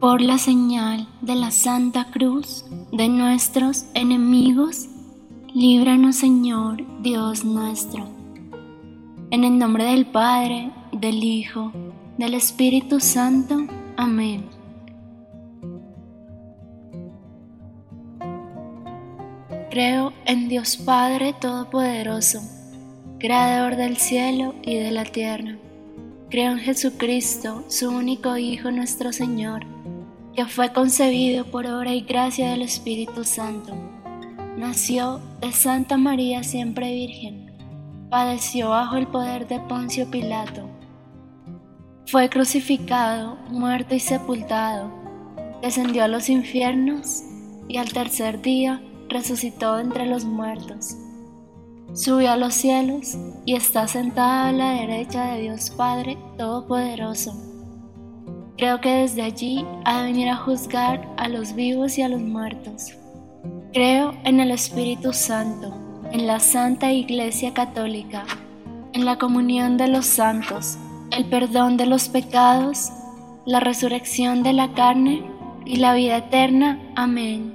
Por la señal de la Santa Cruz de nuestros enemigos, líbranos Señor Dios nuestro. En el nombre del Padre, del Hijo, del Espíritu Santo. Amén. Creo en Dios Padre Todopoderoso, Creador del cielo y de la tierra. Creo en Jesucristo, su único Hijo nuestro Señor, que fue concebido por obra y gracia del Espíritu Santo. Nació de Santa María siempre Virgen. Padeció bajo el poder de Poncio Pilato. Fue crucificado, muerto y sepultado. Descendió a los infiernos y al tercer día resucitó entre los muertos. Subió a los cielos y está sentada a la derecha de Dios Padre Todopoderoso. Creo que desde allí ha de venir a juzgar a los vivos y a los muertos. Creo en el Espíritu Santo, en la Santa Iglesia Católica, en la comunión de los santos, el perdón de los pecados, la resurrección de la carne y la vida eterna. Amén.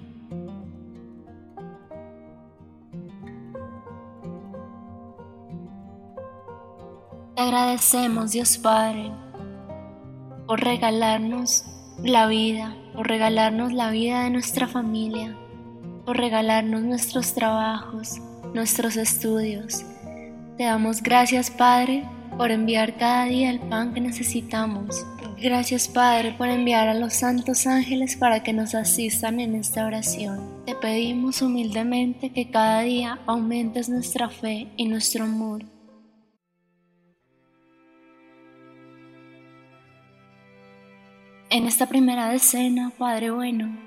Agradecemos, Dios Padre, por regalarnos la vida, por regalarnos la vida de nuestra familia, por regalarnos nuestros trabajos, nuestros estudios. Te damos gracias, Padre, por enviar cada día el pan que necesitamos. Gracias, Padre, por enviar a los santos ángeles para que nos asistan en esta oración. Te pedimos humildemente que cada día aumentes nuestra fe y nuestro amor En esta primera decena, Padre bueno,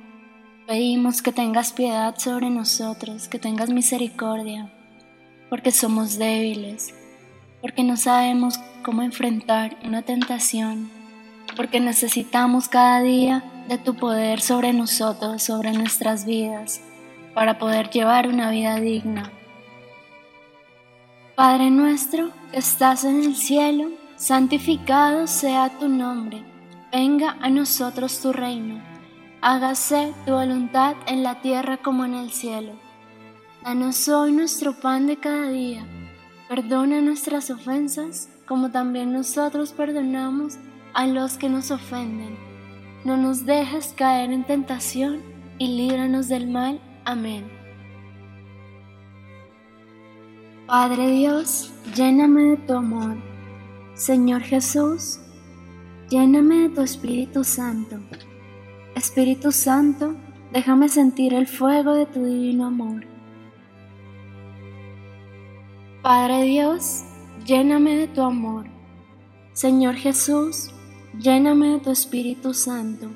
pedimos que tengas piedad sobre nosotros, que tengas misericordia, porque somos débiles, porque no sabemos cómo enfrentar una tentación, porque necesitamos cada día de tu poder sobre nosotros, sobre nuestras vidas, para poder llevar una vida digna. Padre nuestro que estás en el cielo, santificado sea tu nombre venga a nosotros tu reino, hágase tu voluntad en la tierra como en el cielo. Danos hoy nuestro pan de cada día, perdona nuestras ofensas como también nosotros perdonamos a los que nos ofenden. No nos dejes caer en tentación y líbranos del mal. Amén. Padre Dios, lléname de tu amor. Señor Jesús, lléname de tu Espíritu Santo. Espíritu Santo, déjame sentir el fuego de tu divino amor. Padre Dios, lléname de tu amor. Señor Jesús, lléname de tu Espíritu Santo.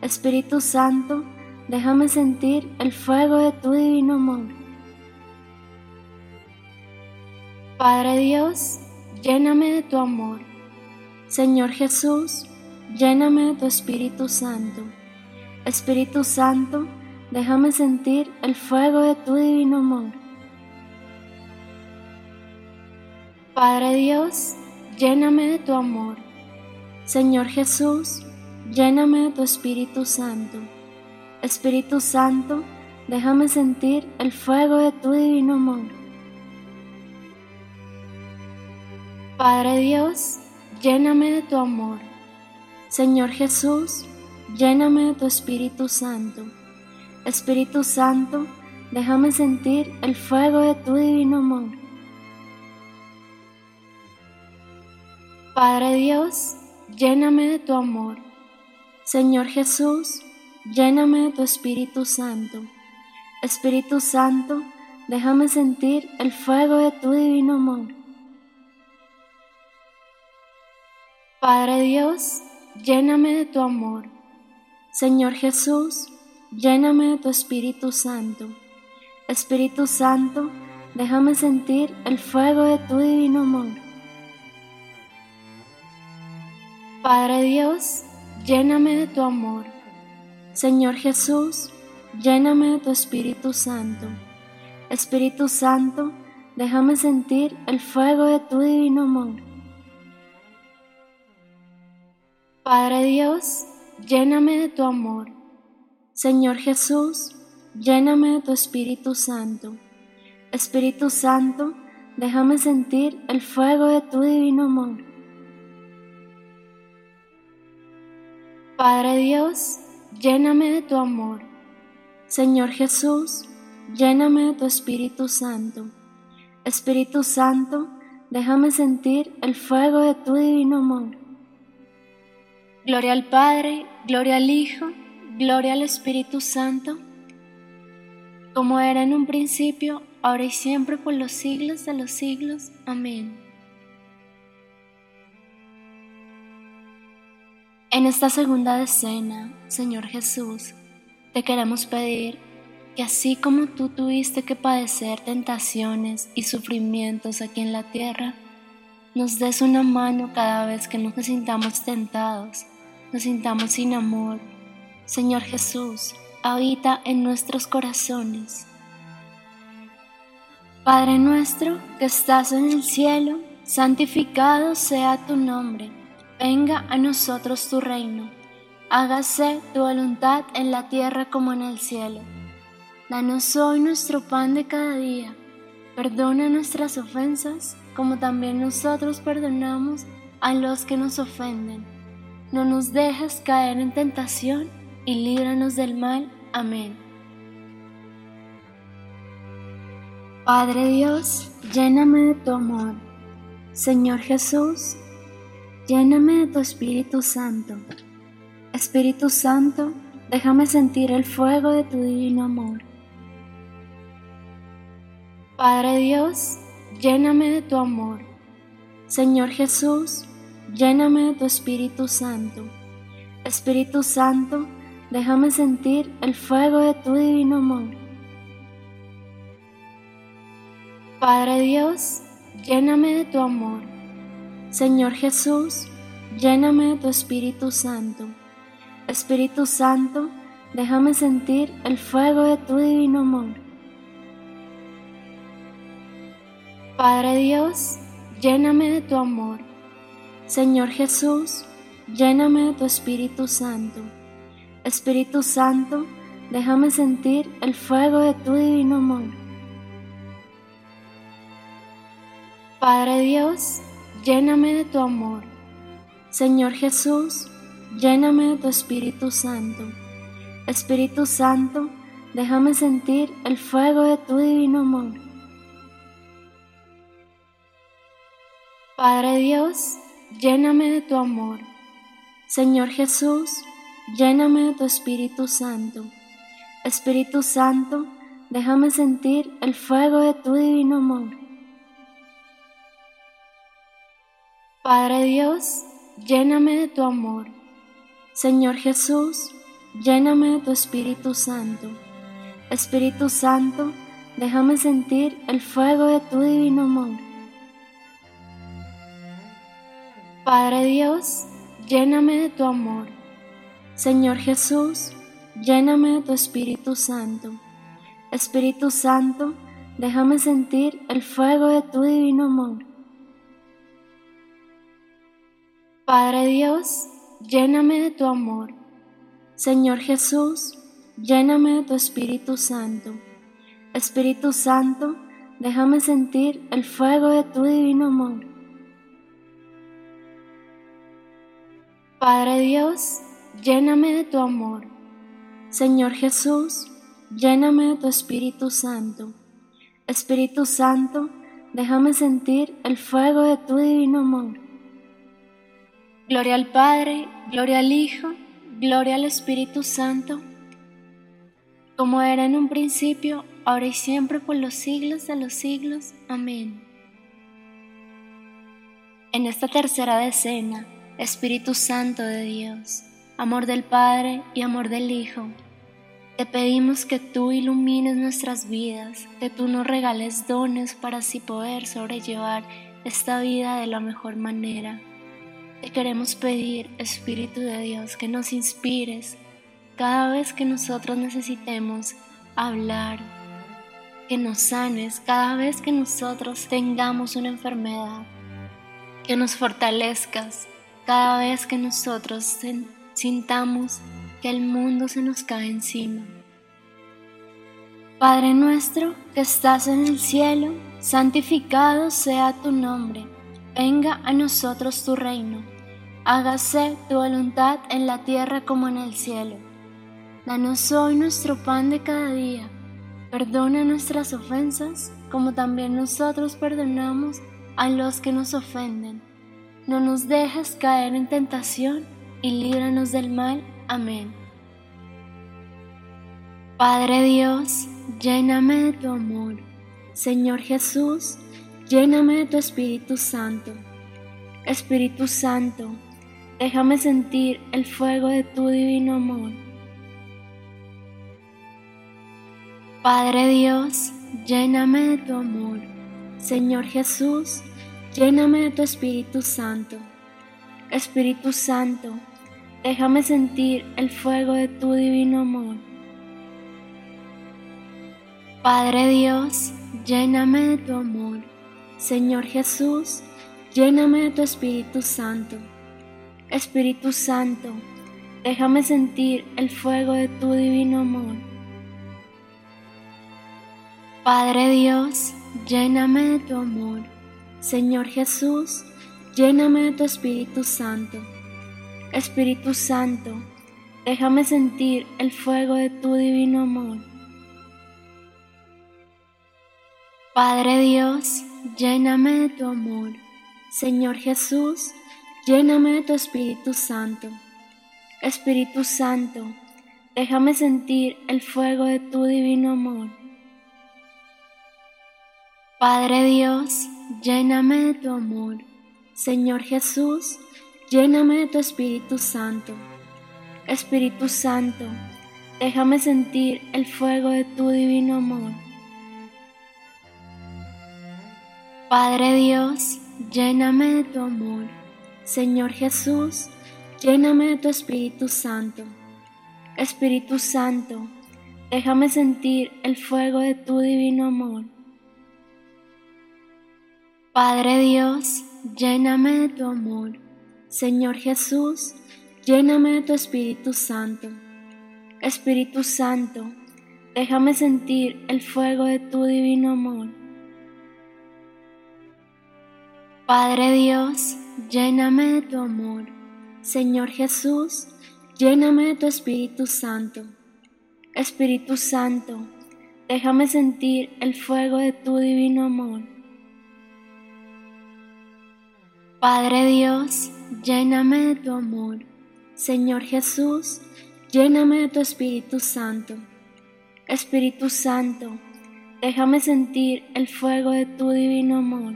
Espíritu Santo, déjame sentir el fuego de tu divino amor. Padre Dios, lléname de tu amor. Señor Jesús, lléname de tu Espíritu Santo. Espíritu Santo, déjame sentir el fuego de tu divino amor. Padre Dios, lléname de tu amor. Señor Jesús, lléname de tu Espíritu Santo. Espíritu Santo, déjame sentir el fuego de tu divino amor. Padre Dios, lléname de tu amor. Señor Jesús, lléname de tu Espíritu Santo. Espíritu Santo, déjame sentir el fuego de tu divino amor. Padre Dios, lléname de tu amor. Señor Jesús, lléname de tu Espíritu Santo. Espíritu Santo, déjame sentir el fuego de tu divino amor. Padre Dios, lléname de tu amor. Señor Jesús, lléname de tu Espíritu Santo. Espíritu Santo, déjame sentir el fuego de tu divino amor. Padre Dios, lléname de tu amor. Señor Jesús, lléname de tu Espíritu Santo. Espíritu Santo, déjame sentir el fuego de tu divino amor. Padre Dios, lléname de tu amor. Señor Jesús, lléname de tu Espíritu Santo. Espíritu Santo, déjame sentir el fuego de tu divino amor. Padre Dios, lléname de tu amor. Señor Jesús, lléname de tu Espíritu Santo. Espíritu Santo, déjame sentir el fuego de tu divino amor. Gloria al Padre, gloria al Hijo, gloria al Espíritu Santo, como era en un principio, ahora y siempre por los siglos de los siglos. Amén. En esta segunda decena, Señor Jesús, te queremos pedir que así como tú tuviste que padecer tentaciones y sufrimientos aquí en la tierra, nos des una mano cada vez que nos sintamos tentados nos sintamos sin amor, Señor Jesús, habita en nuestros corazones. Padre nuestro que estás en el cielo, santificado sea tu nombre, venga a nosotros tu reino, hágase tu voluntad en la tierra como en el cielo. Danos hoy nuestro pan de cada día, perdona nuestras ofensas como también nosotros perdonamos a los que nos ofenden no nos dejes caer en tentación y líbranos del mal. Amén. Padre Dios, lléname de tu amor. Señor Jesús, lléname de tu Espíritu Santo. Espíritu Santo, déjame sentir el fuego de tu divino amor. Padre Dios, lléname de tu amor. Señor Jesús, Lléname de tu Espíritu Santo. Espíritu Santo, déjame sentir el fuego de tu divino amor. Padre Dios, lléname de tu amor. Señor Jesús, lléname de tu Espíritu Santo. Espíritu Santo, déjame sentir el fuego de tu divino amor. Padre Dios, lléname de tu amor. Señor Jesús, lléname de tu Espíritu Santo. Espíritu Santo, déjame sentir el fuego de tu divino amor. Padre Dios, lléname de tu amor. Señor Jesús, lléname de tu Espíritu Santo. Espíritu Santo, déjame sentir el fuego de tu divino amor. Padre Dios, lléname de tu amor. Señor Jesús, lléname de tu Espíritu Santo. Espíritu Santo, déjame sentir el fuego de tu divino amor. Padre Dios, lléname de tu amor. Señor Jesús, lléname de tu Espíritu Santo. Espíritu Santo, déjame sentir el fuego de tu divino amor. Padre Dios, lléname de tu amor. Señor Jesús, lléname de tu Espíritu Santo. Espíritu Santo, déjame sentir el fuego de tu divino amor. Padre Dios, lléname de tu amor. Señor Jesús, lléname de tu Espíritu Santo. Espíritu Santo, déjame sentir el fuego de tu divino amor. Padre Dios, lléname de tu amor. Señor Jesús, lléname de tu Espíritu Santo. Espíritu Santo, déjame sentir el fuego de tu divino amor. Gloria al Padre, gloria al Hijo, gloria al Espíritu Santo, como era en un principio, ahora y siempre por los siglos de los siglos. Amén. En esta tercera decena, Espíritu Santo de Dios, amor del Padre y amor del Hijo, te pedimos que tú ilumines nuestras vidas, que tú nos regales dones para así poder sobrellevar esta vida de la mejor manera. Te queremos pedir, Espíritu de Dios, que nos inspires cada vez que nosotros necesitemos hablar, que nos sanes cada vez que nosotros tengamos una enfermedad, que nos fortalezcas cada vez que nosotros sintamos que el mundo se nos cae encima. Padre nuestro que estás en el cielo, santificado sea tu nombre venga a nosotros tu reino, hágase tu voluntad en la tierra como en el cielo. Danos hoy nuestro pan de cada día, perdona nuestras ofensas como también nosotros perdonamos a los que nos ofenden. No nos dejes caer en tentación y líbranos del mal. Amén. Padre Dios, lléname de tu amor. Señor Jesús, Lléname de tu Espíritu Santo. Espíritu Santo, déjame sentir el fuego de tu divino amor. Padre Dios, lléname de tu amor. Señor Jesús, lléname de tu Espíritu Santo. Espíritu Santo, déjame sentir el fuego de tu divino amor. Padre Dios, lléname de tu amor. Señor Jesús, lléname de tu Espíritu Santo. Espíritu Santo, déjame sentir el fuego de tu divino amor. Padre Dios, lléname de tu amor. Señor Jesús, lléname de tu Espíritu Santo. Espíritu Santo, déjame sentir el fuego de tu divino amor. Padre Dios, lléname de tu amor. Señor Jesús, lléname de tu Espíritu Santo. Espíritu Santo, déjame sentir el fuego de tu divino amor. Padre Dios, lléname de tu amor. Señor Jesús, lléname de tu Espíritu Santo. Espíritu Santo, déjame sentir el fuego de tu divino amor. Padre Dios, lléname de tu amor. Señor Jesús, lléname de tu Espíritu Santo. Espíritu Santo, déjame sentir el fuego de tu divino amor. Padre Dios, lléname de tu amor. Señor Jesús, lléname de tu Espíritu Santo. Espíritu Santo, déjame sentir el fuego de tu divino amor. Padre Dios, lléname de tu amor. Señor Jesús, lléname de tu Espíritu Santo. Espíritu Santo, déjame sentir el fuego de tu divino amor. Padre Dios, lléname de tu amor. Señor Jesús, lléname de tu Espíritu Santo. Espíritu Santo, déjame sentir el fuego de tu divino amor.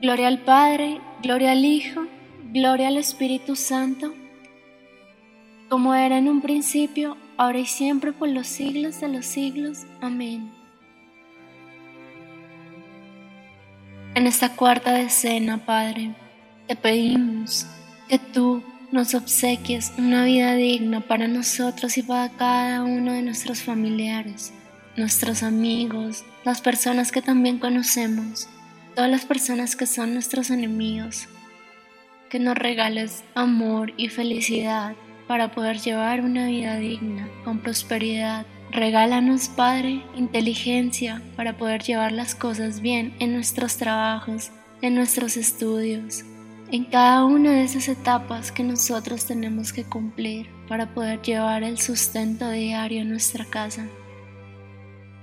Gloria al Padre, gloria al Hijo, gloria al Espíritu Santo, como era en un principio, ahora y siempre por los siglos de los siglos. Amén. En esta cuarta decena, Padre, te pedimos que tú nos obsequies una vida digna para nosotros y para cada uno de nuestros familiares, nuestros amigos, las personas que también conocemos, todas las personas que son nuestros enemigos. Que nos regales amor y felicidad para poder llevar una vida digna, con prosperidad. Regálanos, Padre, inteligencia para poder llevar las cosas bien en nuestros trabajos, en nuestros estudios, en cada una de esas etapas que nosotros tenemos que cumplir para poder llevar el sustento diario en nuestra casa.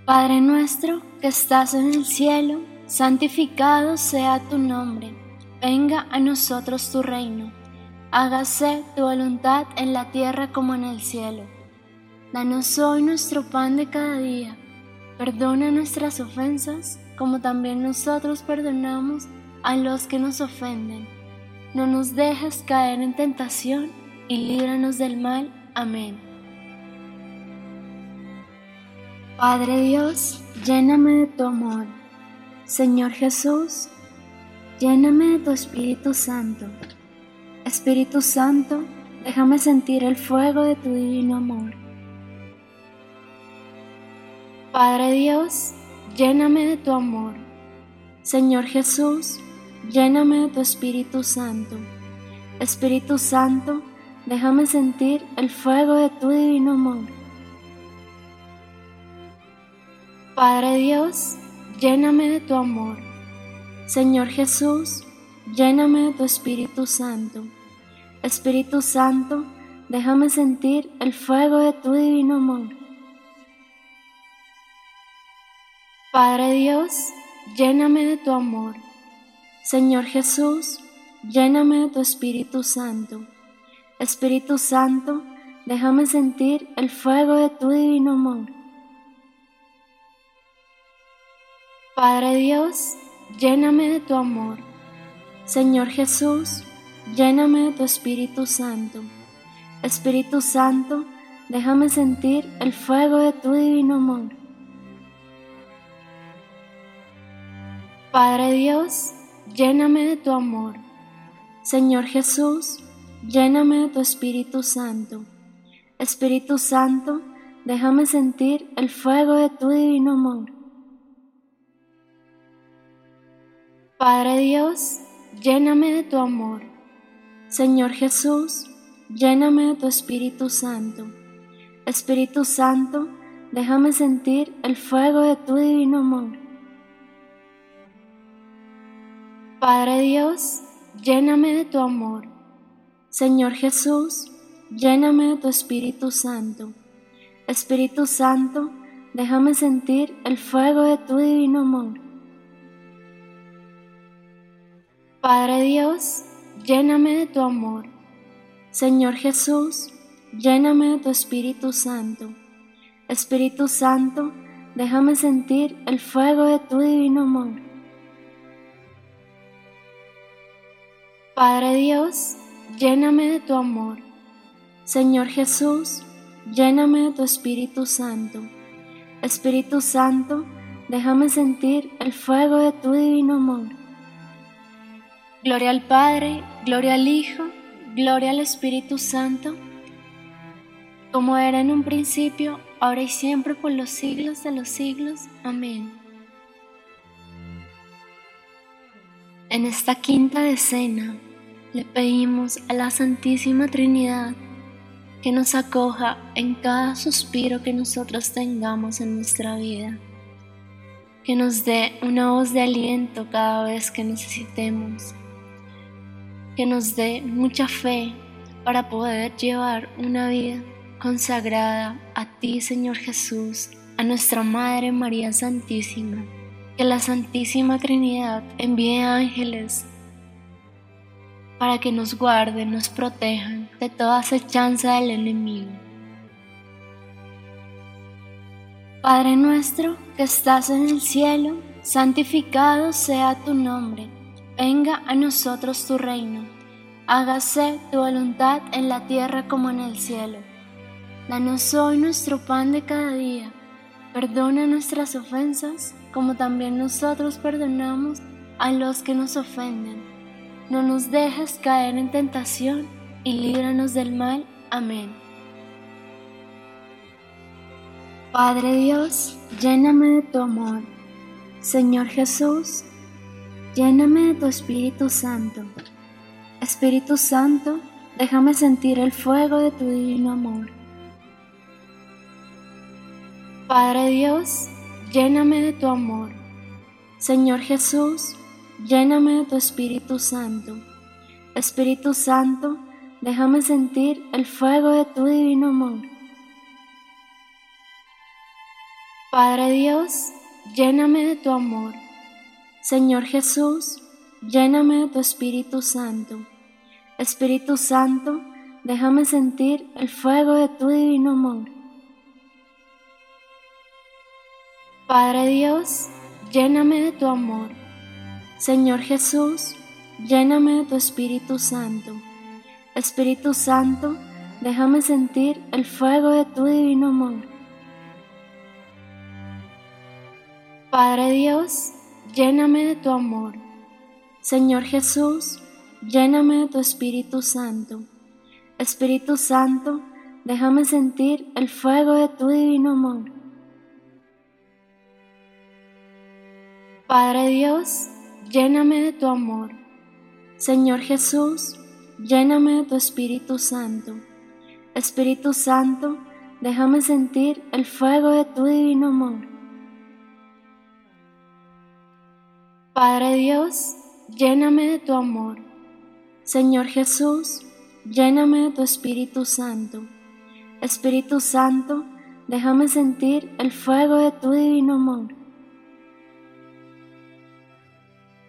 Padre nuestro que estás en el cielo, santificado sea tu nombre, venga a nosotros tu reino, hágase tu voluntad en la tierra como en el cielo. Danos hoy nuestro pan de cada día, perdona nuestras ofensas como también nosotros perdonamos a los que nos ofenden no nos dejes caer en tentación y líbranos del mal. Amén. Padre Dios, lléname de tu amor. Señor Jesús, lléname de tu Espíritu Santo. Espíritu Santo, déjame sentir el fuego de tu divino amor. Padre Dios, lléname de tu amor. Señor Jesús, Lléname de tu Espíritu Santo. Espíritu Santo, déjame sentir el fuego de tu divino amor. Padre Dios, lléname de tu amor. Señor Jesús, lléname de tu Espíritu Santo. Espíritu Santo, déjame sentir el fuego de tu divino amor. Padre Dios, lléname de tu amor. Señor Jesús, lléname de tu Espíritu Santo. Espíritu Santo, déjame sentir el fuego de tu divino amor. Padre Dios, lléname de tu amor. Señor Jesús, lléname de tu Espíritu Santo. Espíritu Santo, déjame sentir el fuego de tu divino amor. Padre Dios, lléname de tu amor. Señor Jesús, lléname de tu Espíritu Santo. Espíritu Santo, déjame sentir el fuego de tu divino amor. Padre Dios, lléname de tu amor. Señor Jesús, lléname de tu Espíritu Santo. Espíritu Santo, déjame sentir el fuego de tu divino amor. Padre Dios, lléname de tu amor. Señor Jesús, lléname de tu Espíritu Santo. Espíritu Santo, déjame sentir el fuego de tu divino amor. Padre Dios, lléname de tu amor. Señor Jesús, lléname de tu Espíritu Santo. Espíritu Santo, déjame sentir el fuego de tu divino amor. Padre Dios, lléname de tu amor. Señor Jesús, lléname de tu Espíritu Santo. Espíritu Santo, déjame sentir el fuego de tu divino amor. Gloria al Padre, gloria al Hijo, gloria al Espíritu Santo, como era en un principio, ahora y siempre por los siglos de los siglos. Amén. En esta quinta decena, le pedimos a la Santísima Trinidad que nos acoja en cada suspiro que nosotros tengamos en nuestra vida, que nos dé una voz de aliento cada vez que necesitemos, que nos dé mucha fe para poder llevar una vida consagrada a ti, Señor Jesús, a nuestra Madre María Santísima, que la Santísima Trinidad envíe ángeles para que nos guarden, nos protejan de toda acechanza del enemigo. Padre nuestro que estás en el cielo, santificado sea tu nombre, venga a nosotros tu reino, hágase tu voluntad en la tierra como en el cielo. Danos hoy nuestro pan de cada día, perdona nuestras ofensas como también nosotros perdonamos a los que nos ofenden. No nos dejes caer en tentación y líbranos del mal. Amén. Padre Dios, lléname de tu amor. Señor Jesús, lléname de tu Espíritu Santo. Espíritu Santo, déjame sentir el fuego de tu divino amor. Padre Dios, lléname de tu amor. Señor Jesús, lléname de tu Espíritu Santo. Espíritu Santo, déjame sentir el fuego de tu divino amor. Padre Dios, lléname de tu amor. Señor Jesús, lléname de tu Espíritu Santo. Espíritu Santo, déjame sentir el fuego de tu divino amor. Padre Dios, lléname de tu amor. Señor Jesús, lléname de tu Espíritu Santo. Espíritu Santo, déjame sentir el fuego de tu divino amor. Padre Dios, lléname de tu amor. Señor Jesús, lléname de tu Espíritu Santo. Espíritu Santo, déjame sentir el fuego de tu divino amor. Padre Dios, lléname de tu amor. Señor Jesús, lléname de tu Espíritu Santo. Espíritu Santo, déjame sentir el fuego de tu divino amor. Padre Dios, lléname de tu amor. Señor Jesús, lléname de tu Espíritu Santo. Espíritu Santo, déjame sentir el fuego de tu divino amor.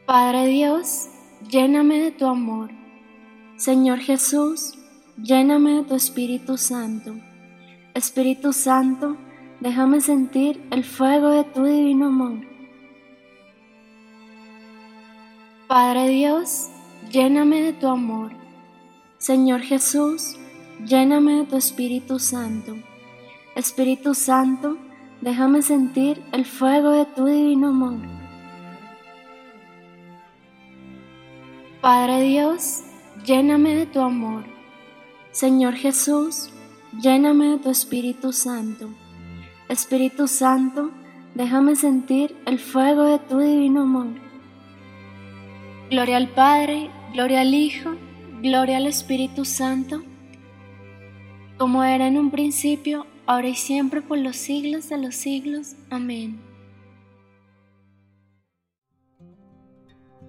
Padre Dios, lléname de tu amor. Señor Jesús, lléname de tu Espíritu Santo. Espíritu Santo, déjame sentir el fuego de tu divino amor. Padre Dios, lléname de tu amor. Señor Jesús, lléname de tu Espíritu Santo. Espíritu Santo, déjame sentir el fuego de tu divino amor. Padre Dios, lléname de tu amor. Señor Jesús, lléname de tu Espíritu Santo. Espíritu Santo, déjame sentir el fuego de tu divino amor. Gloria al Padre, gloria al Hijo, gloria al Espíritu Santo, como era en un principio, ahora y siempre por los siglos de los siglos. Amén.